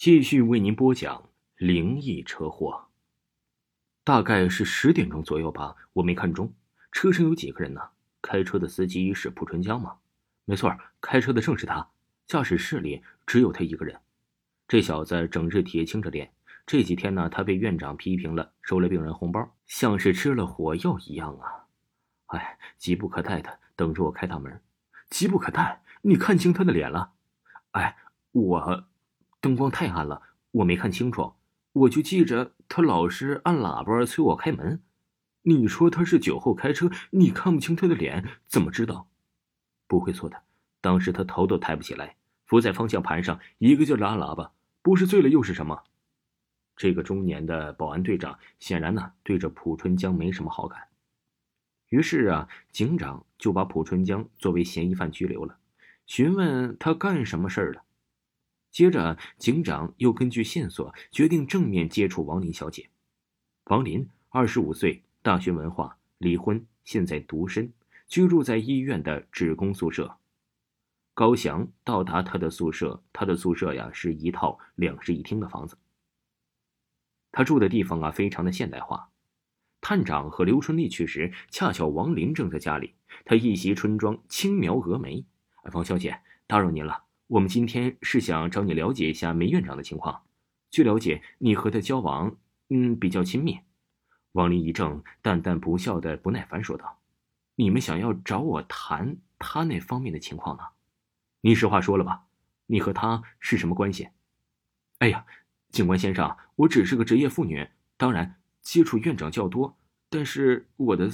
继续为您播讲灵异车祸。大概是十点钟左右吧，我没看中。车上有几个人呢？开车的司机是蒲春江吗？没错，开车的正是他。驾驶室里只有他一个人。这小子整日铁青着脸。这几天呢，他被院长批评了，收了病人红包，像是吃了火药一样啊！哎，急不可待的等着我开大门。急不可待？你看清他的脸了？哎，我。灯光太暗了，我没看清楚。我就记着他老是按喇叭催我开门。你说他是酒后开车，你看不清他的脸，怎么知道？不会错的。当时他头都抬不起来，伏在方向盘上，一个劲儿拉喇叭。不是醉了又是什么？这个中年的保安队长显然呢，对着蒲春江没什么好感。于是啊，警长就把蒲春江作为嫌疑犯拘留了，询问他干什么事儿了。接着，警长又根据线索决定正面接触王林小姐。王林，二十五岁，大学文化，离婚，现在独身，居住在医院的职工宿舍。高翔到达他的宿舍，他的宿舍呀是一套两室一厅的房子。他住的地方啊非常的现代化。探长和刘春丽去时，恰巧王林正在家里，他一袭春装，轻描蛾眉：“王小姐，打扰您了。”我们今天是想找你了解一下梅院长的情况。据了解，你和他交往，嗯，比较亲密。王林一怔，淡淡不笑的不耐烦说道：“你们想要找我谈他那方面的情况呢？你实话说了吧，你和他是什么关系？”哎呀，警官先生，我只是个职业妇女，当然接触院长较多，但是我的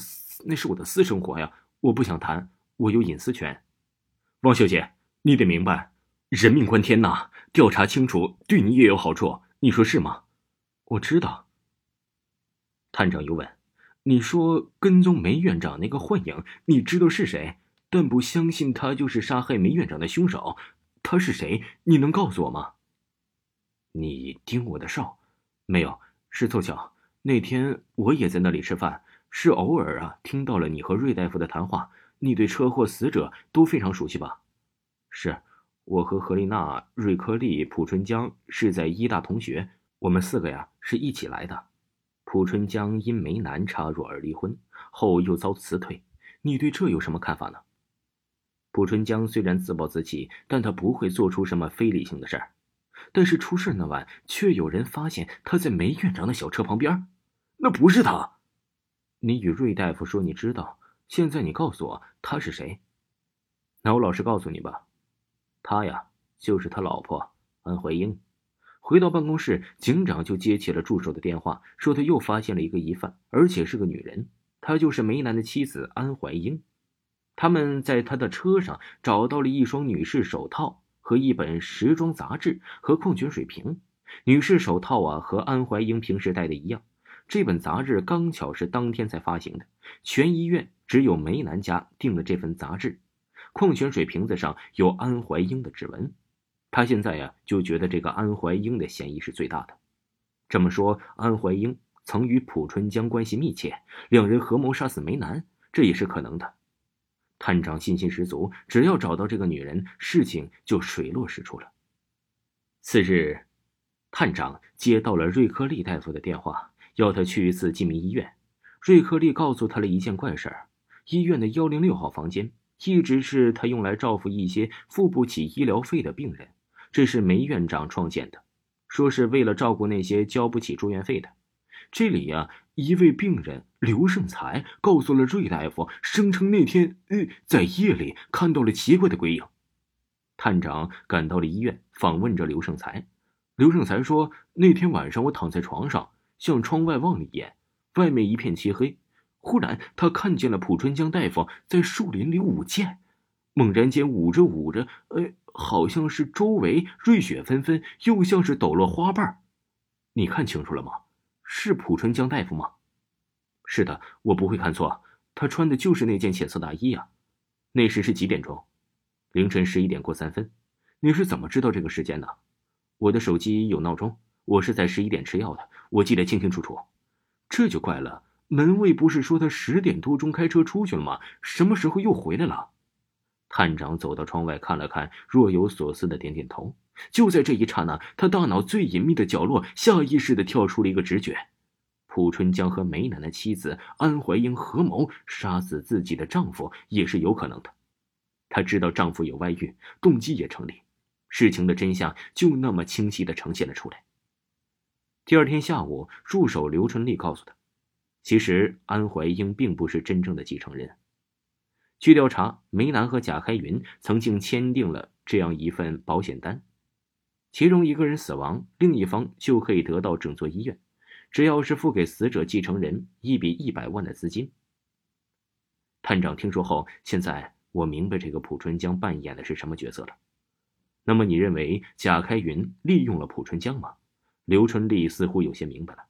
那是我的私生活呀，我不想谈，我有隐私权。王小姐，你得明白。人命关天呐！调查清楚对你也有好处，你说是吗？我知道。探长又问：“你说跟踪梅院长那个幻影，你知道是谁？但不相信他就是杀害梅院长的凶手。他是谁？你能告诉我吗？”你盯我的哨？没有，是凑巧。那天我也在那里吃饭，是偶尔啊听到了你和瑞大夫的谈话。你对车祸死者都非常熟悉吧？是。我和何丽娜、瑞克利、蒲春江是在医大同学，我们四个呀是一起来的。蒲春江因梅南插入而离婚，后又遭辞退。你对这有什么看法呢？蒲春江虽然自暴自弃，但他不会做出什么非理性的事儿。但是出事那晚，却有人发现他在梅院长的小车旁边，那不是他。你与瑞大夫说你知道，现在你告诉我他是谁？那我老实告诉你吧。他呀，就是他老婆安怀英。回到办公室，警长就接起了助手的电话，说他又发现了一个疑犯，而且是个女人。她就是梅兰的妻子安怀英。他们在他的车上找到了一双女士手套和一本时装杂志和矿泉水瓶。女士手套啊，和安怀英平时戴的一样。这本杂志刚巧是当天才发行的，全医院只有梅兰家订了这份杂志。矿泉水瓶子上有安怀英的指纹，他现在呀就觉得这个安怀英的嫌疑是最大的。这么说，安怀英曾与蒲春江关系密切，两人合谋杀死梅南，这也是可能的。探长信心十足，只要找到这个女人，事情就水落石出了。次日，探长接到了瑞克利大夫的电话，要他去一次济民医院。瑞克利告诉他了一件怪事儿：医院的幺零六号房间。一直是他用来照付一些付不起医疗费的病人，这是梅院长创建的，说是为了照顾那些交不起住院费的。这里呀，一位病人刘胜才告诉了瑞大夫，声称那天呃在夜里看到了奇怪的鬼影。探长赶到了医院，访问着刘胜才。刘胜才说，那天晚上我躺在床上，向窗外望了一眼，外面一片漆黑。忽然，他看见了蒲春江大夫在树林里舞剑，猛然间舞着舞着，哎，好像是周围瑞雪纷纷，又像是抖落花瓣你看清楚了吗？是蒲春江大夫吗？是的，我不会看错，他穿的就是那件浅色大衣呀。那时是几点钟？凌晨十一点过三分。你是怎么知道这个时间的？我的手机有闹钟，我是在十一点吃药的，我记得清清楚楚。这就怪了。门卫不是说他十点多钟开车出去了吗？什么时候又回来了？探长走到窗外看了看，若有所思的点点头。就在这一刹那，他大脑最隐秘的角落下意识的跳出了一个直觉：蒲春江和梅楠的妻子安怀英合谋杀死自己的丈夫也是有可能的。他知道丈夫有外遇，动机也成立，事情的真相就那么清晰的呈现了出来。第二天下午，助手刘春丽告诉他，其实安怀英并不是真正的继承人。据调查，梅兰和贾开云曾经签订了这样一份保险单，其中一个人死亡，另一方就可以得到整座医院，只要是付给死者继承人一笔一百万的资金。探长听说后，现在我明白这个蒲春江扮演的是什么角色了。那么，你认为贾开云利用了蒲春江吗？刘春丽似乎有些明白了。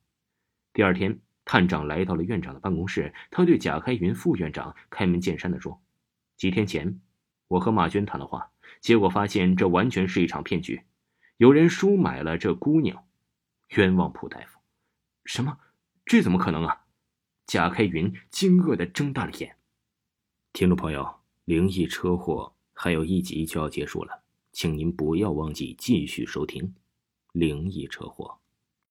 第二天。探长来到了院长的办公室，他对贾开云副院长开门见山的说：“几天前，我和马娟谈了话，结果发现这完全是一场骗局，有人收买了这姑娘，冤枉蒲大夫。”“什么？这怎么可能啊？”贾开云惊愕的睁大了眼。听众朋友，灵异车祸还有一集就要结束了，请您不要忘记继续收听灵异车祸。